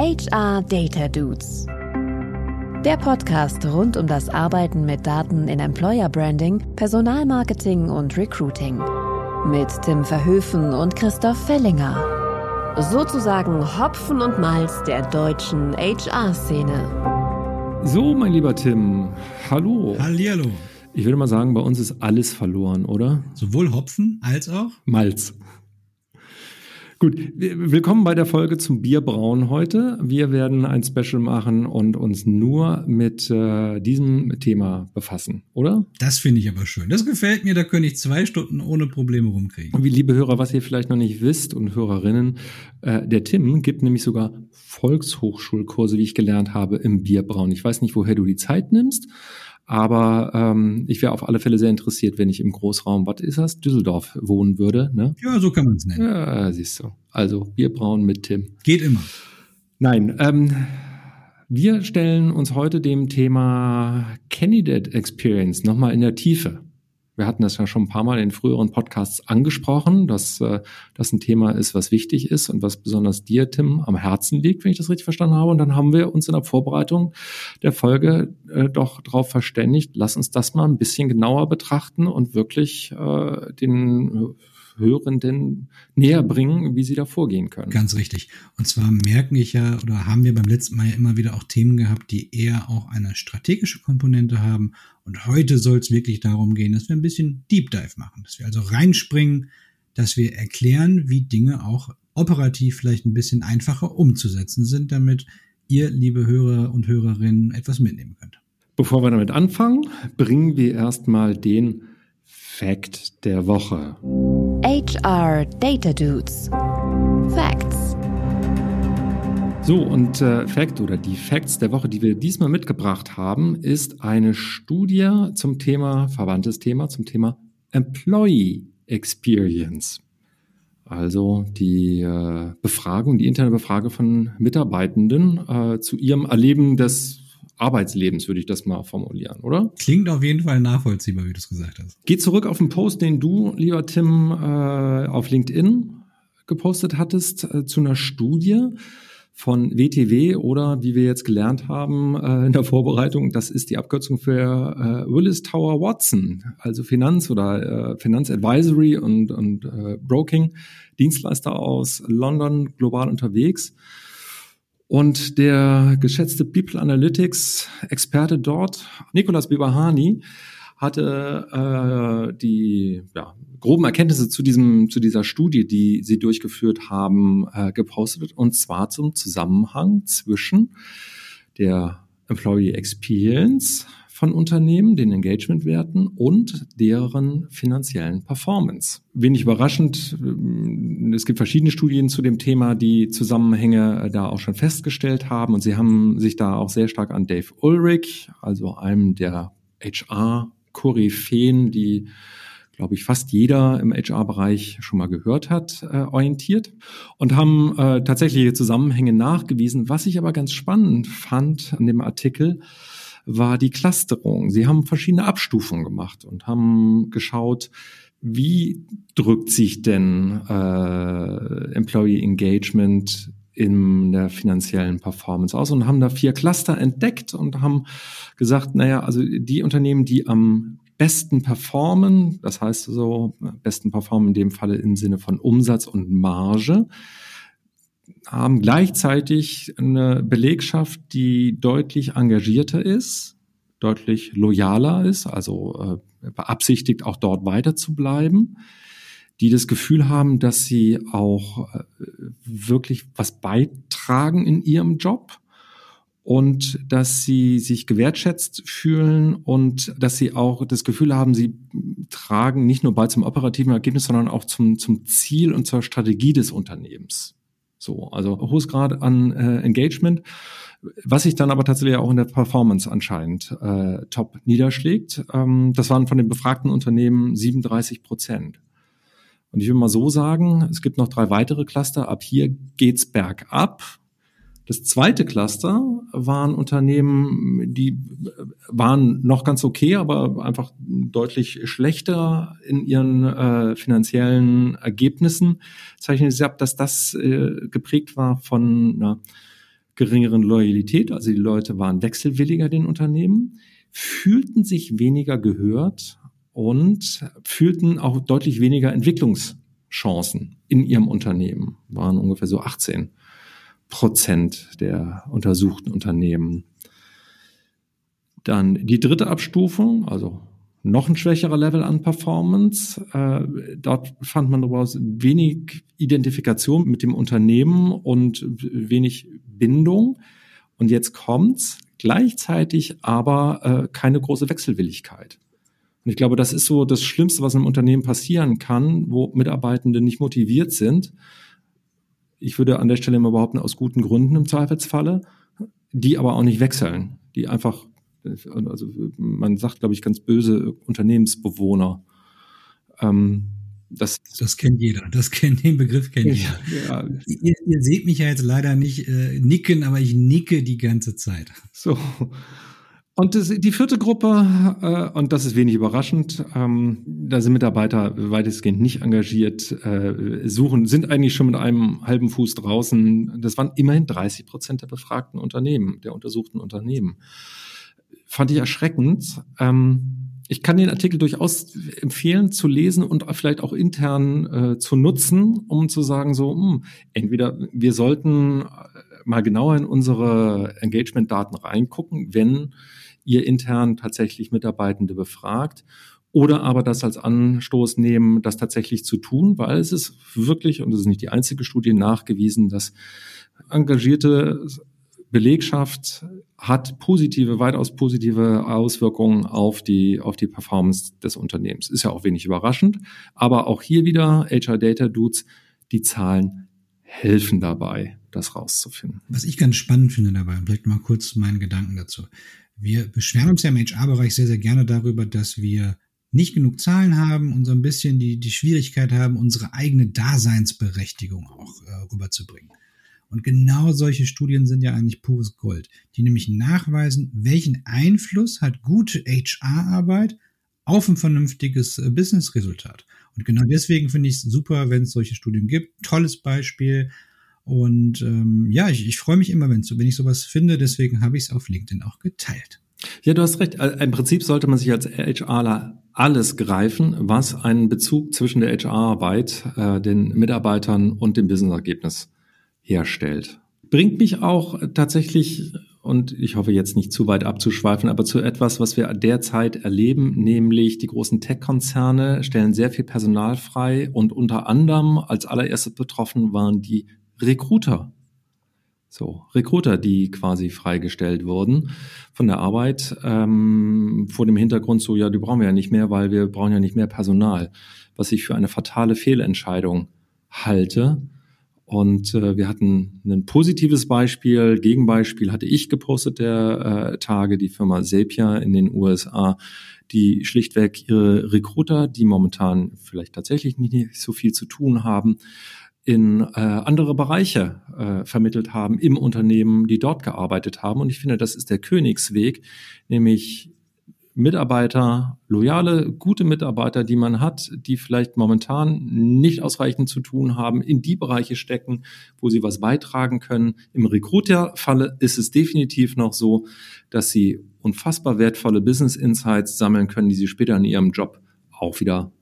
HR Data Dudes. Der Podcast rund um das Arbeiten mit Daten in Employer Branding, Personalmarketing und Recruiting. Mit Tim Verhöfen und Christoph Fellinger. Sozusagen Hopfen und Malz der deutschen HR-Szene. So, mein lieber Tim, hallo. Hallihallo. Ich würde mal sagen, bei uns ist alles verloren, oder? Sowohl Hopfen als auch Malz. Gut, willkommen bei der Folge zum Bierbrauen heute. Wir werden ein Special machen und uns nur mit äh, diesem Thema befassen, oder? Das finde ich aber schön. Das gefällt mir, da könnte ich zwei Stunden ohne Probleme rumkriegen. Und wie liebe Hörer, was ihr vielleicht noch nicht wisst und Hörerinnen, äh, der Tim gibt nämlich sogar Volkshochschulkurse, wie ich gelernt habe, im Bierbrauen. Ich weiß nicht, woher du die Zeit nimmst, aber ähm, ich wäre auf alle Fälle sehr interessiert, wenn ich im Großraum, was ist das, Düsseldorf wohnen würde. Ne? Ja, so kann man es nennen. Ja, siehst du. Also Bierbrauen mit Tim. Geht immer. Nein, ähm, wir stellen uns heute dem Thema Candidate Experience nochmal in der Tiefe. Wir hatten das ja schon ein paar Mal in früheren Podcasts angesprochen, dass äh, das ein Thema ist, was wichtig ist und was besonders dir, Tim, am Herzen liegt, wenn ich das richtig verstanden habe. Und dann haben wir uns in der Vorbereitung der Folge äh, doch darauf verständigt, lass uns das mal ein bisschen genauer betrachten und wirklich äh, den Hörenden näher bringen, wie sie da vorgehen können. Ganz richtig. Und zwar merken ich ja oder haben wir beim letzten Mal ja immer wieder auch Themen gehabt, die eher auch eine strategische Komponente haben. Und heute soll es wirklich darum gehen, dass wir ein bisschen Deep Dive machen, dass wir also reinspringen, dass wir erklären, wie Dinge auch operativ vielleicht ein bisschen einfacher umzusetzen sind, damit ihr, liebe Hörer und Hörerinnen, etwas mitnehmen könnt. Bevor wir damit anfangen, bringen wir erstmal den Fact der Woche. HR Data Dudes. Facts. So, und äh, Fact oder die Facts der Woche, die wir diesmal mitgebracht haben, ist eine Studie zum Thema, verwandtes Thema, zum Thema Employee Experience. Also die äh, Befragung, die interne Befragung von Mitarbeitenden äh, zu ihrem Erleben des Arbeitslebens, würde ich das mal formulieren, oder? Klingt auf jeden Fall nachvollziehbar, wie du es gesagt hast. Geh zurück auf den Post, den du, lieber Tim, äh, auf LinkedIn gepostet hattest, äh, zu einer Studie von WTW oder wie wir jetzt gelernt haben äh, in der Vorbereitung, das ist die Abkürzung für äh, Willis Tower Watson, also Finanz oder äh, Finanzadvisory und, und äh, Broking, Dienstleister aus London, global unterwegs. Und der geschätzte People Analytics Experte dort, Nicolas Bibahani, hatte äh, die ja, groben Erkenntnisse zu diesem zu dieser Studie, die sie durchgeführt haben, äh, gepostet. Und zwar zum Zusammenhang zwischen der Employee Experience von Unternehmen, den Engagementwerten und deren finanziellen Performance. Wenig überraschend, äh, es gibt verschiedene Studien zu dem Thema, die Zusammenhänge äh, da auch schon festgestellt haben und sie haben sich da auch sehr stark an Dave Ulrich, also einem der HR-Koryphäen, die glaube ich, fast jeder im HR-Bereich schon mal gehört hat, äh, orientiert und haben äh, tatsächliche Zusammenhänge nachgewiesen. Was ich aber ganz spannend fand an dem Artikel, war die Clusterung. Sie haben verschiedene Abstufungen gemacht und haben geschaut, wie drückt sich denn äh, Employee Engagement in der finanziellen Performance aus und haben da vier Cluster entdeckt und haben gesagt, naja, also die Unternehmen, die am besten performen, das heißt so, besten performen in dem Falle im Sinne von Umsatz und Marge, haben gleichzeitig eine Belegschaft, die deutlich engagierter ist, deutlich loyaler ist, also äh, beabsichtigt, auch dort weiter zu bleiben, die das Gefühl haben, dass sie auch äh, wirklich was beitragen in ihrem Job und dass sie sich gewertschätzt fühlen und dass sie auch das Gefühl haben, sie tragen nicht nur bei zum operativen Ergebnis, sondern auch zum, zum Ziel und zur Strategie des Unternehmens. So, also hohes Grad an äh, Engagement, was sich dann aber tatsächlich auch in der Performance anscheinend äh, top niederschlägt. Ähm, das waren von den befragten Unternehmen 37 Prozent. Und ich will mal so sagen, es gibt noch drei weitere Cluster. Ab hier geht's bergab. Das zweite Cluster waren Unternehmen, die waren noch ganz okay, aber einfach deutlich schlechter in ihren äh, finanziellen Ergebnissen. Zeichnen sie ab, dass das äh, geprägt war von einer geringeren Loyalität, also die Leute waren wechselwilliger den Unternehmen, fühlten sich weniger gehört und fühlten auch deutlich weniger Entwicklungschancen in ihrem Unternehmen, waren ungefähr so 18 Prozent der untersuchten Unternehmen. Dann die dritte Abstufung, also noch ein schwächerer Level an Performance. Äh, dort fand man daraus wenig Identifikation mit dem Unternehmen und wenig Bindung. Und jetzt kommt's gleichzeitig aber äh, keine große Wechselwilligkeit. Und ich glaube, das ist so das Schlimmste, was einem Unternehmen passieren kann, wo Mitarbeitende nicht motiviert sind. Ich würde an der Stelle immer behaupten, aus guten Gründen im Zweifelsfalle, die aber auch nicht wechseln, die einfach also man sagt, glaube ich, ganz böse Unternehmensbewohner. Ähm, das, das kennt jeder. Das kennt den Begriff kennt jeder. Ja. Ihr, ihr, seht mich ja jetzt leider nicht äh, nicken, aber ich nicke die ganze Zeit. So. Und das, die vierte Gruppe, äh, und das ist wenig überraschend, ähm, da sind Mitarbeiter weitestgehend nicht engagiert, äh, suchen, sind eigentlich schon mit einem halben Fuß draußen. Das waren immerhin 30 Prozent der befragten Unternehmen, der untersuchten Unternehmen fand ich erschreckend. Ähm, ich kann den Artikel durchaus empfehlen zu lesen und vielleicht auch intern äh, zu nutzen, um zu sagen, so, mh, hm, entweder wir sollten äh, mal genauer in unsere Engagement-Daten reingucken, wenn ihr intern tatsächlich Mitarbeitende befragt oder aber das als Anstoß nehmen, das tatsächlich zu tun, weil es ist wirklich, und das ist nicht die einzige Studie, nachgewiesen, dass engagierte Belegschaft hat positive, weitaus positive Auswirkungen auf die, auf die Performance des Unternehmens. Ist ja auch wenig überraschend. Aber auch hier wieder HR Data Dudes, die Zahlen helfen dabei, das rauszufinden. Was ich ganz spannend finde dabei, und vielleicht mal kurz meinen Gedanken dazu. Wir beschweren uns ja im HR-Bereich sehr, sehr gerne darüber, dass wir nicht genug Zahlen haben und so ein bisschen die, die Schwierigkeit haben, unsere eigene Daseinsberechtigung auch äh, rüberzubringen. Und genau solche Studien sind ja eigentlich pures Gold, die nämlich nachweisen, welchen Einfluss hat gute HR-Arbeit auf ein vernünftiges äh, Business-Resultat. Und genau deswegen finde ich es super, wenn es solche Studien gibt. Tolles Beispiel. Und ähm, ja, ich, ich freue mich immer, wenn, wenn ich sowas finde. Deswegen habe ich es auf LinkedIn auch geteilt. Ja, du hast recht. Im Prinzip sollte man sich als HRler alles greifen, was einen Bezug zwischen der HR-Arbeit, äh, den Mitarbeitern und dem Business-Ergebnis herstellt. Bringt mich auch tatsächlich, und ich hoffe jetzt nicht zu weit abzuschweifen, aber zu etwas, was wir derzeit erleben, nämlich die großen Tech-Konzerne stellen sehr viel Personal frei und unter anderem als allererstes betroffen waren die Recruiter. So, Recruiter, die quasi freigestellt wurden von der Arbeit, ähm, vor dem Hintergrund so, ja, die brauchen wir ja nicht mehr, weil wir brauchen ja nicht mehr Personal, was ich für eine fatale Fehlentscheidung halte und äh, wir hatten ein positives Beispiel, Gegenbeispiel hatte ich gepostet der äh, Tage, die Firma Sapia in den USA, die schlichtweg ihre Recruiter, die momentan vielleicht tatsächlich nicht so viel zu tun haben, in äh, andere Bereiche äh, vermittelt haben im Unternehmen, die dort gearbeitet haben. Und ich finde, das ist der Königsweg, nämlich Mitarbeiter, loyale, gute Mitarbeiter, die man hat, die vielleicht momentan nicht ausreichend zu tun haben, in die Bereiche stecken, wo sie was beitragen können. Im Recruiter-Falle ist es definitiv noch so, dass sie unfassbar wertvolle Business Insights sammeln können, die sie später in ihrem Job auch wieder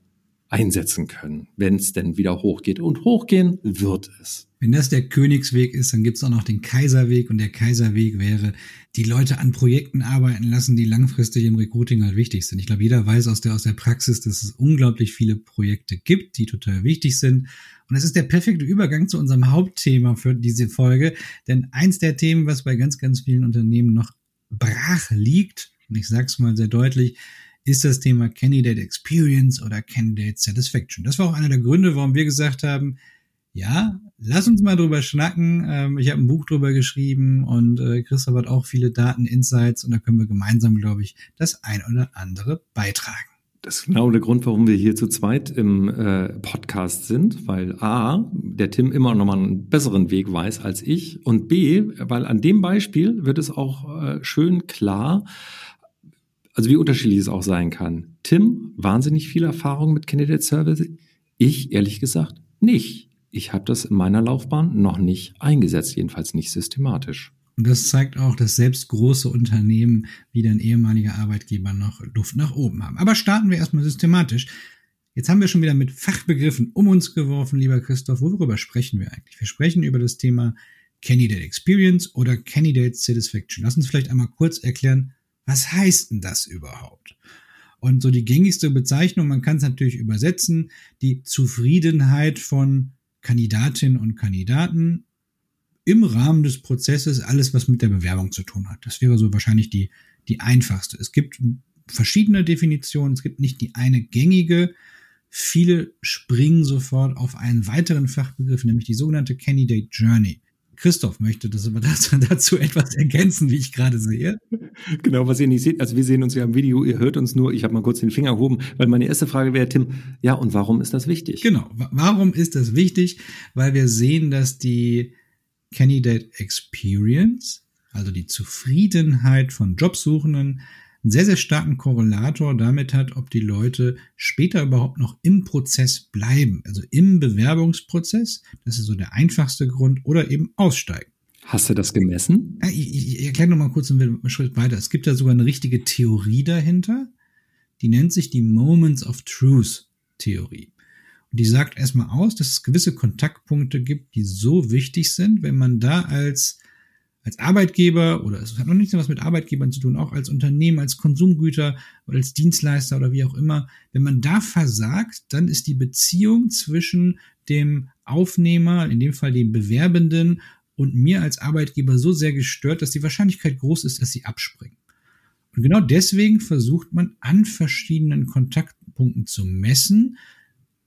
einsetzen können, wenn es denn wieder hochgeht. Und hochgehen wird es. Wenn das der Königsweg ist, dann gibt es auch noch den Kaiserweg. Und der Kaiserweg wäre, die Leute an Projekten arbeiten lassen, die langfristig im Recruiting halt wichtig sind. Ich glaube, jeder weiß aus der, aus der Praxis, dass es unglaublich viele Projekte gibt, die total wichtig sind. Und es ist der perfekte Übergang zu unserem Hauptthema für diese Folge. Denn eins der Themen, was bei ganz, ganz vielen Unternehmen noch brach liegt, und ich sage es mal sehr deutlich, ist das Thema Candidate Experience oder Candidate Satisfaction. Das war auch einer der Gründe, warum wir gesagt haben, ja, lass uns mal drüber schnacken. Ähm, ich habe ein Buch drüber geschrieben und äh, Christoph hat auch viele Daten, Insights und da können wir gemeinsam, glaube ich, das ein oder andere beitragen. Das ist genau der Grund, warum wir hier zu zweit im äh, Podcast sind, weil A, der Tim immer noch mal einen besseren Weg weiß als ich und B, weil an dem Beispiel wird es auch äh, schön klar, also wie unterschiedlich es auch sein kann. Tim, wahnsinnig viel Erfahrung mit Candidate Service. Ich, ehrlich gesagt, nicht. Ich habe das in meiner Laufbahn noch nicht eingesetzt, jedenfalls nicht systematisch. Und das zeigt auch, dass selbst große Unternehmen wie dein ehemaliger Arbeitgeber noch Luft nach oben haben. Aber starten wir erstmal systematisch. Jetzt haben wir schon wieder mit Fachbegriffen um uns geworfen, lieber Christoph. Worüber sprechen wir eigentlich? Wir sprechen über das Thema Candidate Experience oder Candidate Satisfaction. Lass uns vielleicht einmal kurz erklären, was heißt denn das überhaupt? Und so die gängigste Bezeichnung, man kann es natürlich übersetzen, die Zufriedenheit von Kandidatinnen und Kandidaten im Rahmen des Prozesses alles, was mit der Bewerbung zu tun hat. Das wäre so wahrscheinlich die, die einfachste. Es gibt verschiedene Definitionen, es gibt nicht die eine gängige. Viele springen sofort auf einen weiteren Fachbegriff, nämlich die sogenannte Candidate Journey. Christoph möchte das aber dazu, dazu etwas ergänzen, wie ich gerade sehe. Genau, was ihr nicht seht, also wir sehen uns ja im Video, ihr hört uns nur, ich habe mal kurz den Finger erhoben, weil meine erste Frage wäre, Tim, ja, und warum ist das wichtig? Genau, warum ist das wichtig? Weil wir sehen, dass die Candidate Experience, also die Zufriedenheit von Jobsuchenden, einen sehr, sehr starken Korrelator damit hat, ob die Leute später überhaupt noch im Prozess bleiben, also im Bewerbungsprozess, das ist so der einfachste Grund, oder eben aussteigen. Hast du das gemessen? Ja, ich, ich, ich erkläre noch mal kurz einen Schritt weiter. Es gibt da sogar eine richtige Theorie dahinter, die nennt sich die Moments of Truth Theorie. Und die sagt erstmal aus, dass es gewisse Kontaktpunkte gibt, die so wichtig sind, wenn man da als, als Arbeitgeber oder es hat noch nichts was mit Arbeitgebern zu tun, auch als Unternehmen, als Konsumgüter oder als Dienstleister oder wie auch immer, wenn man da versagt, dann ist die Beziehung zwischen dem Aufnehmer, in dem Fall dem Bewerbenden und mir als Arbeitgeber so sehr gestört, dass die Wahrscheinlichkeit groß ist, dass sie abspringen. Und genau deswegen versucht man an verschiedenen Kontaktpunkten zu messen,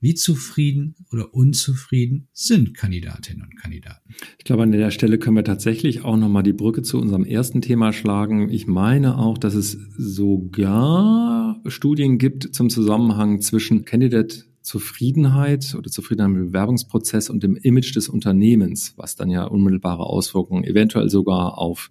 wie zufrieden oder unzufrieden sind Kandidatinnen und Kandidaten. Ich glaube, an der Stelle können wir tatsächlich auch nochmal die Brücke zu unserem ersten Thema schlagen. Ich meine auch, dass es sogar Studien gibt zum Zusammenhang zwischen Candidate Zufriedenheit oder Zufriedenheit im Bewerbungsprozess und dem Image des Unternehmens, was dann ja unmittelbare Auswirkungen eventuell sogar auf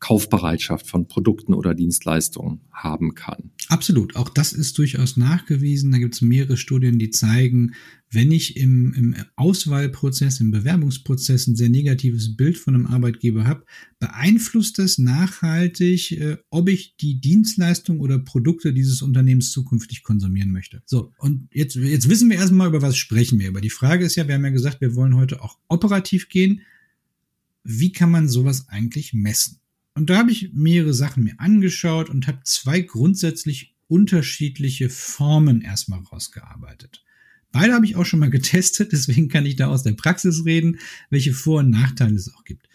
Kaufbereitschaft von Produkten oder Dienstleistungen haben kann. Absolut, auch das ist durchaus nachgewiesen. Da gibt es mehrere Studien, die zeigen, wenn ich im, im Auswahlprozess, im Bewerbungsprozess ein sehr negatives Bild von einem Arbeitgeber habe, beeinflusst das nachhaltig, äh, ob ich die Dienstleistung oder Produkte dieses Unternehmens zukünftig konsumieren möchte. So, und jetzt, jetzt wissen wir erstmal, über was sprechen wir. Aber die Frage ist ja, wir haben ja gesagt, wir wollen heute auch operativ gehen. Wie kann man sowas eigentlich messen? Und da habe ich mehrere Sachen mir angeschaut und habe zwei grundsätzlich unterschiedliche Formen erstmal rausgearbeitet. Beide habe ich auch schon mal getestet, deswegen kann ich da aus der Praxis reden, welche Vor- und Nachteile es auch gibt.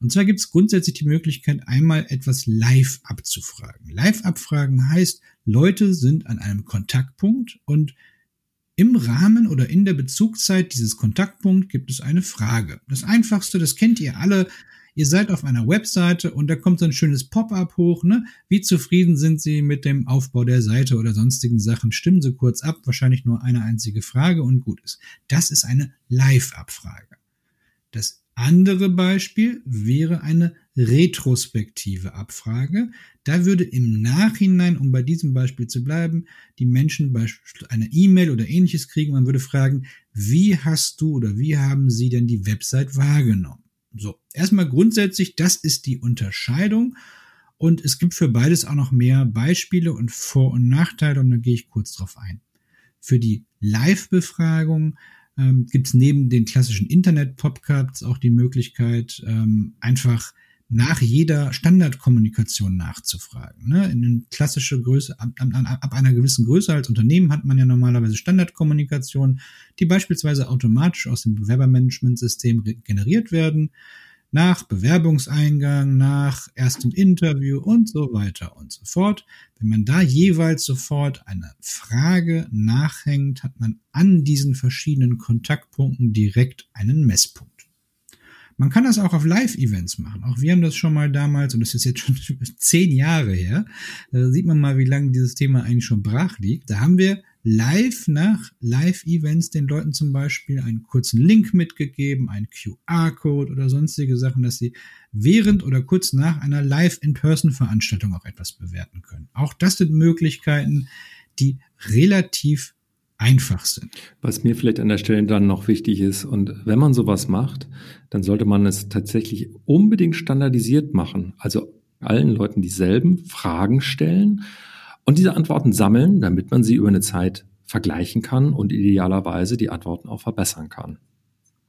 Und zwar gibt es grundsätzlich die Möglichkeit, einmal etwas live abzufragen. Live abfragen heißt, Leute sind an einem Kontaktpunkt und im Rahmen oder in der Bezugszeit dieses Kontaktpunkt gibt es eine Frage. Das einfachste, das kennt ihr alle, ihr seid auf einer Webseite und da kommt so ein schönes Pop-up hoch, ne? Wie zufrieden sind Sie mit dem Aufbau der Seite oder sonstigen Sachen? Stimmen Sie kurz ab, wahrscheinlich nur eine einzige Frage und gut ist. Das ist eine Live-Abfrage. Das andere Beispiel wäre eine retrospektive Abfrage. Da würde im Nachhinein, um bei diesem Beispiel zu bleiben, die Menschen eine E-Mail oder ähnliches kriegen. Man würde fragen, wie hast du oder wie haben sie denn die Website wahrgenommen? So, erstmal grundsätzlich, das ist die Unterscheidung. Und es gibt für beides auch noch mehr Beispiele und Vor- und Nachteile und da gehe ich kurz drauf ein. Für die Live-Befragung ähm, gibt es neben den klassischen Internet-Podcasts auch die Möglichkeit, ähm, einfach nach jeder Standardkommunikation nachzufragen. Ne? In eine klassische Größe, ab, ab, ab einer gewissen Größe als Unternehmen hat man ja normalerweise Standardkommunikation, die beispielsweise automatisch aus dem Bewerbermanagementsystem generiert werden, nach Bewerbungseingang, nach erstem Interview und so weiter und so fort. Wenn man da jeweils sofort eine Frage nachhängt, hat man an diesen verschiedenen Kontaktpunkten direkt einen Messpunkt. Man kann das auch auf Live-Events machen. Auch wir haben das schon mal damals, und das ist jetzt schon zehn Jahre her, da sieht man mal, wie lange dieses Thema eigentlich schon brach liegt. Da haben wir live nach Live-Events den Leuten zum Beispiel einen kurzen Link mitgegeben, einen QR-Code oder sonstige Sachen, dass sie während oder kurz nach einer Live-in-Person-Veranstaltung auch etwas bewerten können. Auch das sind Möglichkeiten, die relativ einfach sind. Was mir vielleicht an der Stelle dann noch wichtig ist, und wenn man sowas macht, dann sollte man es tatsächlich unbedingt standardisiert machen. Also allen Leuten dieselben Fragen stellen und diese Antworten sammeln, damit man sie über eine Zeit vergleichen kann und idealerweise die Antworten auch verbessern kann.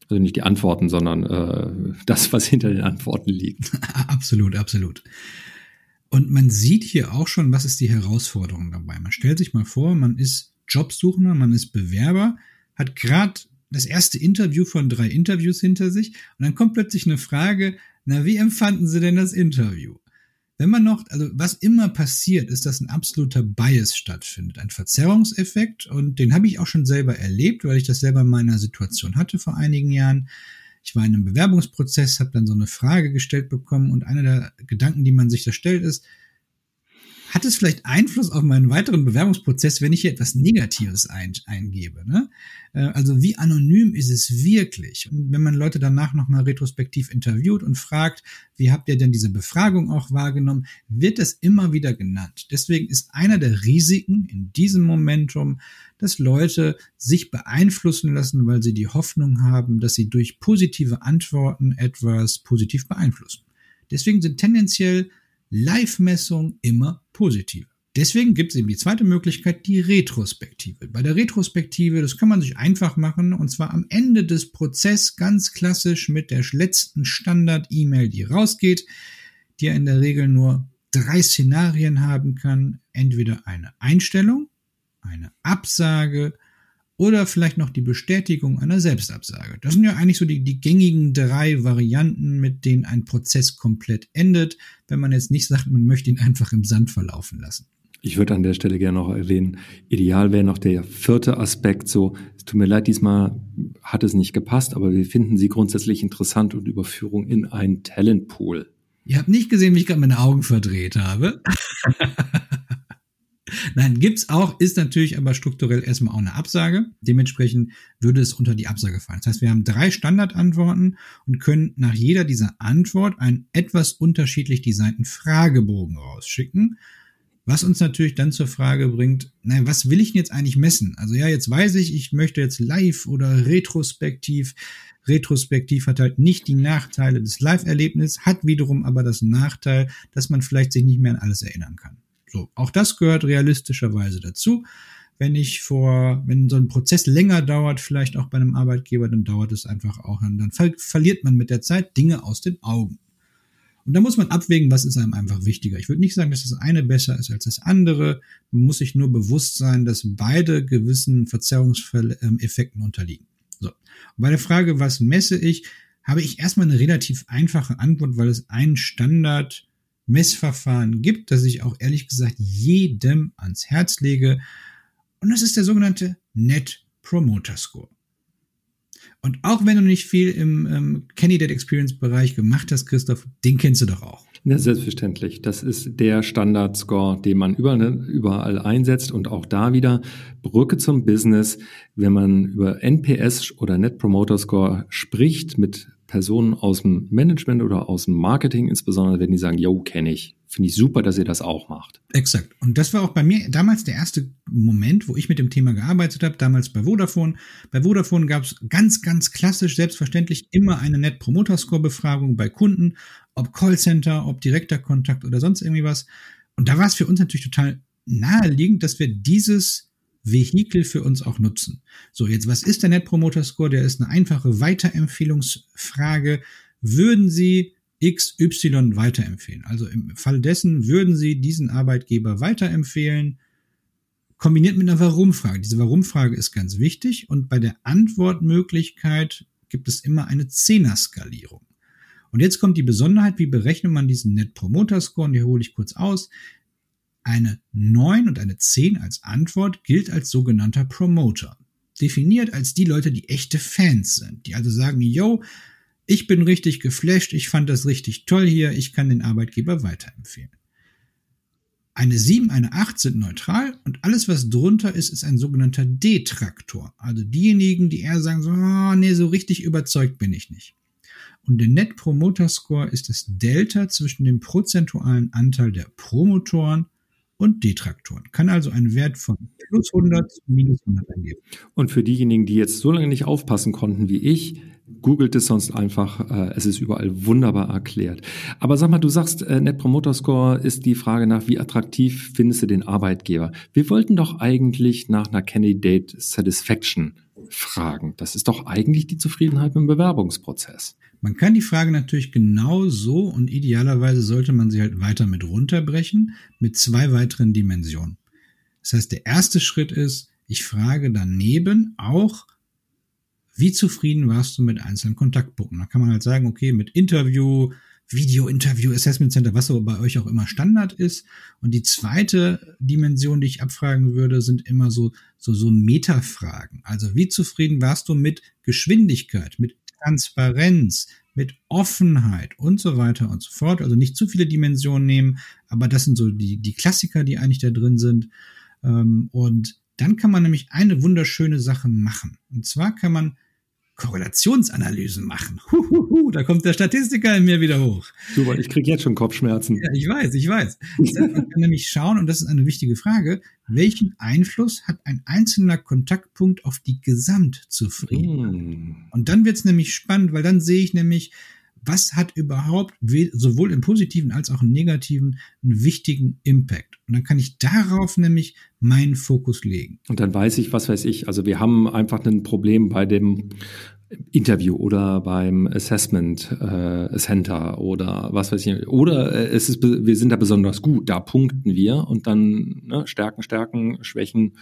Also nicht die Antworten, sondern äh, das, was hinter den Antworten liegt. absolut, absolut. Und man sieht hier auch schon, was ist die Herausforderung dabei. Man stellt sich mal vor, man ist Jobsuchender, man ist Bewerber, hat gerade das erste Interview von drei Interviews hinter sich und dann kommt plötzlich eine Frage, na, wie empfanden Sie denn das Interview? Wenn man noch, also was immer passiert, ist, dass ein absoluter Bias stattfindet, ein Verzerrungseffekt und den habe ich auch schon selber erlebt, weil ich das selber in meiner Situation hatte vor einigen Jahren. Ich war in einem Bewerbungsprozess, habe dann so eine Frage gestellt bekommen und einer der Gedanken, die man sich da stellt, ist, hat es vielleicht Einfluss auf meinen weiteren Bewerbungsprozess, wenn ich hier etwas Negatives ein, eingebe? Ne? Äh, also wie anonym ist es wirklich? Und wenn man Leute danach nochmal retrospektiv interviewt und fragt, wie habt ihr denn diese Befragung auch wahrgenommen, wird es immer wieder genannt. Deswegen ist einer der Risiken in diesem Momentum, dass Leute sich beeinflussen lassen, weil sie die Hoffnung haben, dass sie durch positive Antworten etwas positiv beeinflussen. Deswegen sind tendenziell Live-Messung immer positiv. Deswegen gibt es eben die zweite Möglichkeit, die Retrospektive. Bei der Retrospektive, das kann man sich einfach machen, und zwar am Ende des Prozesses ganz klassisch mit der letzten Standard-E-Mail, die rausgeht, die ja in der Regel nur drei Szenarien haben kann. Entweder eine Einstellung, eine Absage oder vielleicht noch die Bestätigung einer Selbstabsage. Das sind ja eigentlich so die, die gängigen drei Varianten, mit denen ein Prozess komplett endet, wenn man jetzt nicht sagt, man möchte ihn einfach im Sand verlaufen lassen. Ich würde an der Stelle gerne noch erwähnen, ideal wäre noch der vierte Aspekt, so, es tut mir leid, diesmal hat es nicht gepasst, aber wir finden sie grundsätzlich interessant und Überführung in einen Talentpool. Ihr habt nicht gesehen, wie ich gerade meine Augen verdreht habe. Nein, gibt's auch, ist natürlich aber strukturell erstmal auch eine Absage. Dementsprechend würde es unter die Absage fallen. Das heißt, wir haben drei Standardantworten und können nach jeder dieser Antwort einen etwas unterschiedlich designten Fragebogen rausschicken. Was uns natürlich dann zur Frage bringt, nein, was will ich denn jetzt eigentlich messen? Also ja, jetzt weiß ich, ich möchte jetzt live oder retrospektiv. Retrospektiv hat halt nicht die Nachteile des Live-Erlebnisses, hat wiederum aber das Nachteil, dass man vielleicht sich nicht mehr an alles erinnern kann. So, auch das gehört realistischerweise dazu. Wenn ich vor, wenn so ein Prozess länger dauert, vielleicht auch bei einem Arbeitgeber, dann dauert es einfach auch, dann, dann ver verliert man mit der Zeit Dinge aus den Augen. Und da muss man abwägen, was ist einem einfach wichtiger. Ich würde nicht sagen, dass das eine besser ist als das andere. Man muss sich nur bewusst sein, dass beide gewissen Verzerrungseffekten unterliegen. So. Und bei der Frage, was messe ich, habe ich erstmal eine relativ einfache Antwort, weil es einen Standard Messverfahren gibt, das ich auch ehrlich gesagt jedem ans Herz lege. Und das ist der sogenannte Net Promoter Score. Und auch wenn du nicht viel im ähm, Candidate Experience Bereich gemacht hast, Christoph, den kennst du doch auch. Ja, selbstverständlich. Das ist der Standard-Score, den man überall, überall einsetzt und auch da wieder Brücke zum Business. Wenn man über NPS oder Net Promoter Score spricht mit Personen aus dem Management oder aus dem Marketing insbesondere, wenn die sagen, yo, kenne ich. Finde ich super, dass ihr das auch macht. Exakt. Und das war auch bei mir damals der erste Moment, wo ich mit dem Thema gearbeitet habe, damals bei Vodafone. Bei Vodafone gab es ganz, ganz klassisch, selbstverständlich immer eine Net Promoter Score Befragung bei Kunden, ob Callcenter, ob direkter Kontakt oder sonst irgendwie was. Und da war es für uns natürlich total naheliegend, dass wir dieses Vehikel für uns auch nutzen. So, jetzt, was ist der Net Promoter Score? Der ist eine einfache Weiterempfehlungsfrage. Würden Sie XY weiterempfehlen? Also im Fall dessen würden Sie diesen Arbeitgeber weiterempfehlen, kombiniert mit einer Warum-Frage. Diese Warum-Frage ist ganz wichtig und bei der Antwortmöglichkeit gibt es immer eine Zehner-Skalierung. Und jetzt kommt die Besonderheit, wie berechnet man diesen Net Promoter Score? Und die hole ich kurz aus. Eine 9 und eine 10 als Antwort gilt als sogenannter Promoter. Definiert als die Leute, die echte Fans sind, die also sagen, yo, ich bin richtig geflasht, ich fand das richtig toll hier, ich kann den Arbeitgeber weiterempfehlen. Eine 7, eine 8 sind neutral und alles, was drunter ist, ist ein sogenannter Detraktor. Also diejenigen, die eher sagen, so, oh, nee, so richtig überzeugt bin ich nicht. Und der Net Promoter Score ist das Delta zwischen dem prozentualen Anteil der Promotoren und Detraktoren. Kann also einen Wert von plus 100 zu minus 100 eingeben. Und für diejenigen, die jetzt so lange nicht aufpassen konnten wie ich, googelt es sonst einfach. Äh, es ist überall wunderbar erklärt. Aber sag mal, du sagst, äh, Net Promoter Score ist die Frage nach, wie attraktiv findest du den Arbeitgeber? Wir wollten doch eigentlich nach einer Candidate Satisfaction fragen. Das ist doch eigentlich die Zufriedenheit im Bewerbungsprozess. Man kann die Frage natürlich genau so und idealerweise sollte man sie halt weiter mit runterbrechen mit zwei weiteren Dimensionen. Das heißt, der erste Schritt ist, ich frage daneben auch, wie zufrieden warst du mit einzelnen Kontaktpunkten? Da kann man halt sagen, okay, mit Interview, Video-Interview, Assessment Center, was so bei euch auch immer Standard ist. Und die zweite Dimension, die ich abfragen würde, sind immer so, so, so Metafragen. Also wie zufrieden warst du mit Geschwindigkeit, mit Transparenz, mit Offenheit und so weiter und so fort. Also nicht zu viele Dimensionen nehmen, aber das sind so die, die Klassiker, die eigentlich da drin sind. Ähm, und dann kann man nämlich eine wunderschöne Sache machen. Und zwar kann man Korrelationsanalysen machen. Huhuhu, da kommt der Statistiker in mir wieder hoch. Super, ich kriege jetzt schon Kopfschmerzen. Ja, ich weiß, ich weiß. Man kann nämlich schauen, und das ist eine wichtige Frage, welchen Einfluss hat ein einzelner Kontaktpunkt auf die Gesamtzufriedenheit? Mm. Und dann wird's nämlich spannend, weil dann sehe ich nämlich, was hat überhaupt sowohl im positiven als auch im negativen einen wichtigen Impact. Und dann kann ich darauf nämlich meinen Fokus legen. Und dann weiß ich, was weiß ich. Also wir haben einfach ein Problem bei dem Interview oder beim Assessment äh, Center oder was weiß ich. Oder äh, es ist, wir sind da besonders gut, da punkten wir und dann ne, Stärken, Stärken, Schwächen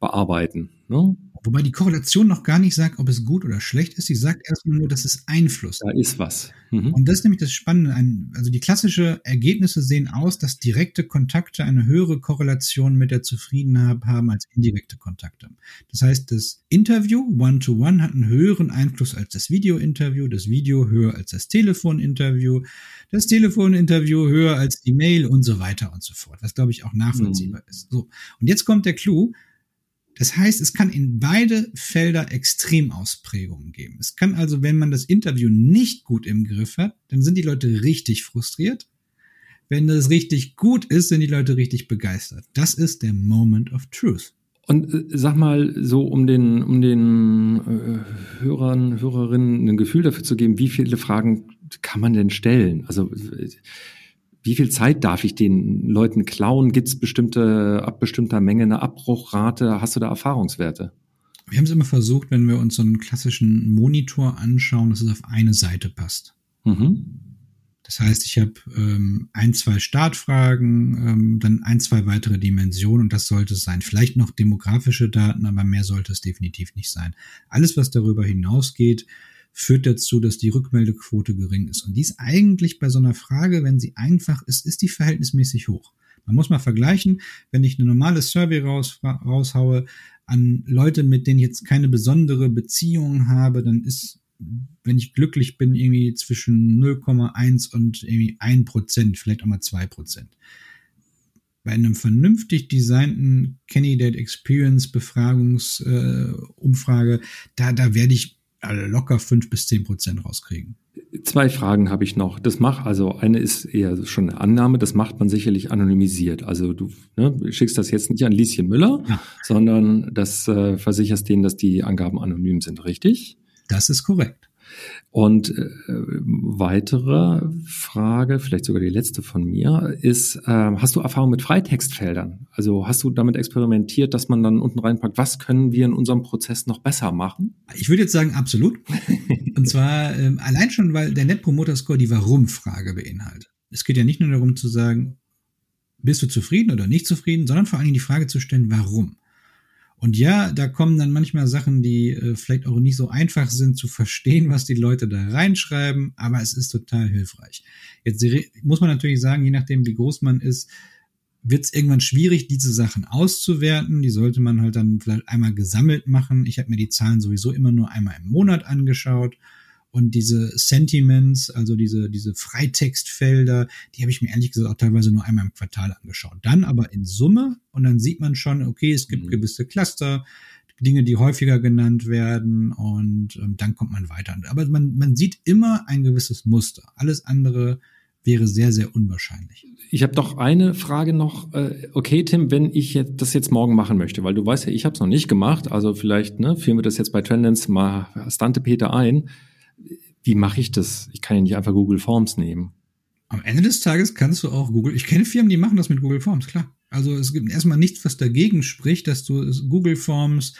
bearbeiten. Ne? Wobei die Korrelation noch gar nicht sagt, ob es gut oder schlecht ist. Sie sagt erstmal nur, dass es Einfluss Da ist was. Mhm. Und das ist nämlich das Spannende. also die klassische Ergebnisse sehen aus, dass direkte Kontakte eine höhere Korrelation mit der Zufriedenheit haben als indirekte Kontakte. Das heißt, das Interview One-to-One -one hat einen höheren Einfluss als das Video-Interview, das Video höher als das Telefoninterview, das Telefoninterview höher als die Mail und so weiter und so fort. Was, glaube ich, auch nachvollziehbar mhm. ist. So. Und jetzt kommt der Clou das heißt, es kann in beide Felder Extremausprägungen geben. Es kann also, wenn man das Interview nicht gut im Griff hat, dann sind die Leute richtig frustriert. Wenn das richtig gut ist, sind die Leute richtig begeistert. Das ist der Moment of Truth. Und äh, sag mal, so um den, um den äh, Hörern, Hörerinnen ein Gefühl dafür zu geben, wie viele Fragen kann man denn stellen? Also äh, wie viel Zeit darf ich den Leuten klauen? Gibt es bestimmte, ab bestimmter Menge eine Abbruchrate? Hast du da Erfahrungswerte? Wir haben es immer versucht, wenn wir uns so einen klassischen Monitor anschauen, dass es auf eine Seite passt. Mhm. Das heißt, ich habe ähm, ein, zwei Startfragen, ähm, dann ein, zwei weitere Dimensionen und das sollte es sein. Vielleicht noch demografische Daten, aber mehr sollte es definitiv nicht sein. Alles, was darüber hinausgeht, führt dazu, dass die Rückmeldequote gering ist. Und dies eigentlich bei so einer Frage, wenn sie einfach ist, ist die verhältnismäßig hoch. Man muss mal vergleichen, wenn ich eine normale Survey raus, raushaue an Leute, mit denen ich jetzt keine besondere Beziehung habe, dann ist, wenn ich glücklich bin, irgendwie zwischen 0,1 und irgendwie 1 Prozent, vielleicht auch mal 2 Prozent. Bei einem vernünftig designten Candidate Experience Befragungsumfrage, äh, da, da werde ich locker fünf bis zehn Prozent rauskriegen. Zwei Fragen habe ich noch. Das macht, also eine ist eher schon eine Annahme, das macht man sicherlich anonymisiert. Also du ne, schickst das jetzt nicht an Lieschen Müller, ja. sondern das äh, versicherst denen, dass die Angaben anonym sind, richtig? Das ist korrekt. Und äh, weitere Frage, vielleicht sogar die letzte von mir, ist, äh, hast du Erfahrung mit Freitextfeldern? Also hast du damit experimentiert, dass man dann unten reinpackt, was können wir in unserem Prozess noch besser machen? Ich würde jetzt sagen, absolut. Und zwar ähm, allein schon, weil der Net Promoter Score die Warum-Frage beinhaltet. Es geht ja nicht nur darum zu sagen, bist du zufrieden oder nicht zufrieden, sondern vor allen Dingen die Frage zu stellen, warum? Und ja, da kommen dann manchmal Sachen, die äh, vielleicht auch nicht so einfach sind zu verstehen, was die Leute da reinschreiben, aber es ist total hilfreich. Jetzt muss man natürlich sagen, je nachdem, wie groß man ist, wird es irgendwann schwierig, diese Sachen auszuwerten. Die sollte man halt dann vielleicht einmal gesammelt machen. Ich habe mir die Zahlen sowieso immer nur einmal im Monat angeschaut und diese Sentiments, also diese, diese Freitextfelder, die habe ich mir ehrlich gesagt auch teilweise nur einmal im Quartal angeschaut. Dann aber in Summe und dann sieht man schon, okay, es gibt mhm. gewisse Cluster, Dinge, die häufiger genannt werden und ähm, dann kommt man weiter. Aber man, man sieht immer ein gewisses Muster. Alles andere wäre sehr, sehr unwahrscheinlich. Ich habe doch eine Frage noch. Äh, okay, Tim, wenn ich jetzt das jetzt morgen machen möchte, weil du weißt ja, ich habe es noch nicht gemacht, also vielleicht ne, führen wir das jetzt bei Trendance mal Stante Peter ein. Wie mache ich das? Ich kann ja nicht einfach Google Forms nehmen. Am Ende des Tages kannst du auch Google. Ich kenne Firmen, die machen das mit Google Forms, klar. Also es gibt erstmal nichts, was dagegen spricht, dass du Google Forms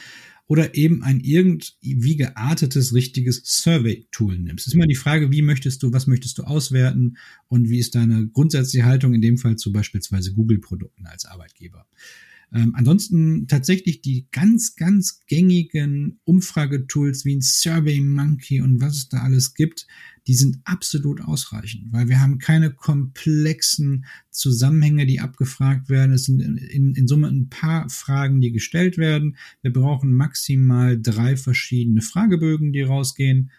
oder eben ein irgendwie geartetes, richtiges Survey-Tool nimmst. Es ist immer die Frage, wie möchtest du, was möchtest du auswerten und wie ist deine grundsätzliche Haltung in dem Fall zu beispielsweise Google-Produkten als Arbeitgeber. Ähm, ansonsten tatsächlich die ganz, ganz gängigen Umfragetools wie ein Survey Monkey und was es da alles gibt, die sind absolut ausreichend, weil wir haben keine komplexen Zusammenhänge, die abgefragt werden. Es sind in, in Summe ein paar Fragen, die gestellt werden. Wir brauchen maximal drei verschiedene Fragebögen, die rausgehen.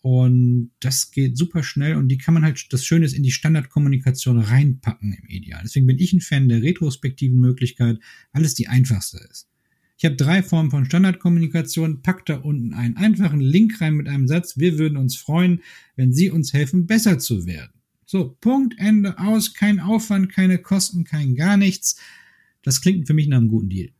Und das geht super schnell und die kann man halt, das Schöne ist, in die Standardkommunikation reinpacken im Ideal. Deswegen bin ich ein Fan der retrospektiven Möglichkeit, weil es die einfachste ist. Ich habe drei Formen von Standardkommunikation, pack da unten einen einfachen Link rein mit einem Satz, wir würden uns freuen, wenn Sie uns helfen, besser zu werden. So, Punkt, Ende, aus, kein Aufwand, keine Kosten, kein gar nichts. Das klingt für mich nach einem guten Deal.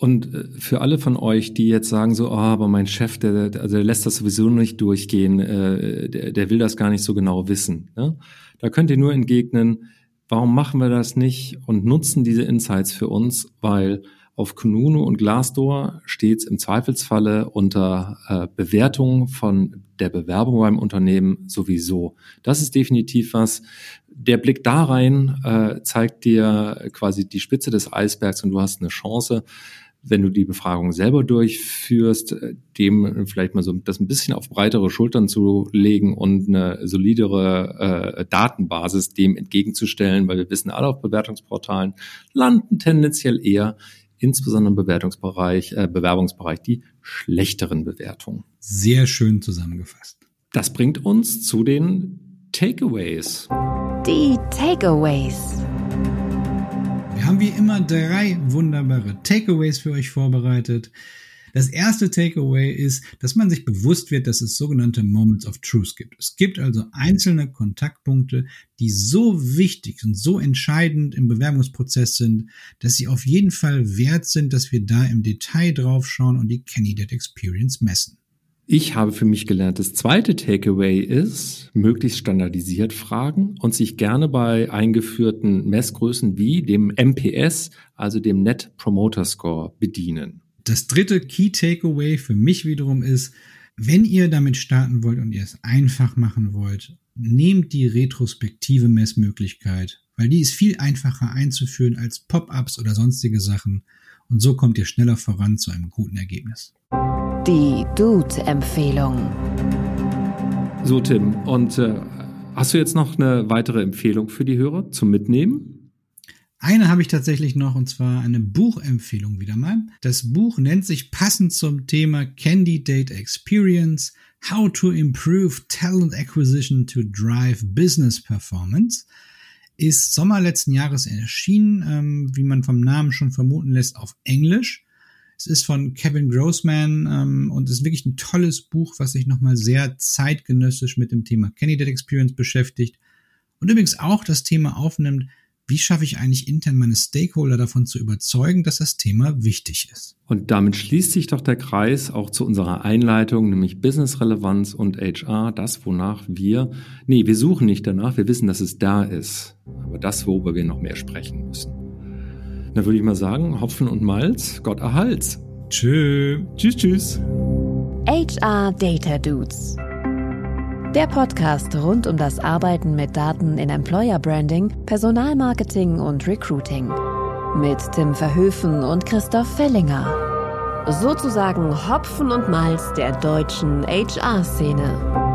Und äh, für alle von euch, die jetzt sagen so, oh, aber mein Chef, der, der, also der lässt das sowieso nicht durchgehen, äh, der, der will das gar nicht so genau wissen. Ne? Da könnt ihr nur entgegnen, warum machen wir das nicht und nutzen diese Insights für uns, weil auf Kununu und Glassdoor steht im Zweifelsfalle unter äh, Bewertung von der Bewerbung beim Unternehmen sowieso. Das ist definitiv was. Der Blick da rein äh, zeigt dir quasi die Spitze des Eisbergs und du hast eine Chance, wenn du die Befragung selber durchführst, äh, dem vielleicht mal so das ein bisschen auf breitere Schultern zu legen und eine solidere äh, Datenbasis dem entgegenzustellen, weil wir wissen, alle auf Bewertungsportalen landen tendenziell eher insbesondere im Bewertungsbereich, äh, Bewerbungsbereich, die schlechteren Bewertungen. Sehr schön zusammengefasst. Das bringt uns zu den Takeaways. Die Takeaways. Wir haben wie immer drei wunderbare Takeaways für euch vorbereitet. Das erste Takeaway ist, dass man sich bewusst wird, dass es sogenannte Moments of Truth gibt. Es gibt also einzelne Kontaktpunkte, die so wichtig und so entscheidend im Bewerbungsprozess sind, dass sie auf jeden Fall wert sind, dass wir da im Detail draufschauen und die Candidate Experience messen. Ich habe für mich gelernt, das zweite Takeaway ist, möglichst standardisiert fragen und sich gerne bei eingeführten Messgrößen wie dem MPS, also dem Net Promoter Score, bedienen. Das dritte Key Takeaway für mich wiederum ist, wenn ihr damit starten wollt und ihr es einfach machen wollt, nehmt die retrospektive Messmöglichkeit, weil die ist viel einfacher einzuführen als Pop-ups oder sonstige Sachen und so kommt ihr schneller voran zu einem guten Ergebnis. Die Dude-Empfehlung. So, Tim, und äh, hast du jetzt noch eine weitere Empfehlung für die Hörer zum Mitnehmen? Eine habe ich tatsächlich noch, und zwar eine Buchempfehlung wieder mal. Das Buch nennt sich passend zum Thema Candidate Experience, How to Improve Talent Acquisition to Drive Business Performance. Ist Sommer letzten Jahres erschienen, ähm, wie man vom Namen schon vermuten lässt, auf Englisch es ist von Kevin Grossman ähm, und ist wirklich ein tolles Buch, was sich nochmal sehr zeitgenössisch mit dem Thema Candidate Experience beschäftigt und übrigens auch das Thema aufnimmt, wie schaffe ich eigentlich intern meine Stakeholder davon zu überzeugen, dass das Thema wichtig ist. Und damit schließt sich doch der Kreis auch zu unserer Einleitung, nämlich Business Relevanz und HR, das, wonach wir, nee, wir suchen nicht danach, wir wissen, dass es da ist, aber das, worüber wir noch mehr sprechen müssen. Dann würde ich mal sagen, Hopfen und Malz, Gott erhalts. Tschö. Tschüss, tschüss. HR Data Dudes. Der Podcast rund um das Arbeiten mit Daten in Employer Branding, Personalmarketing und Recruiting. Mit Tim Verhöfen und Christoph Fellinger. Sozusagen Hopfen und Malz der deutschen HR-Szene.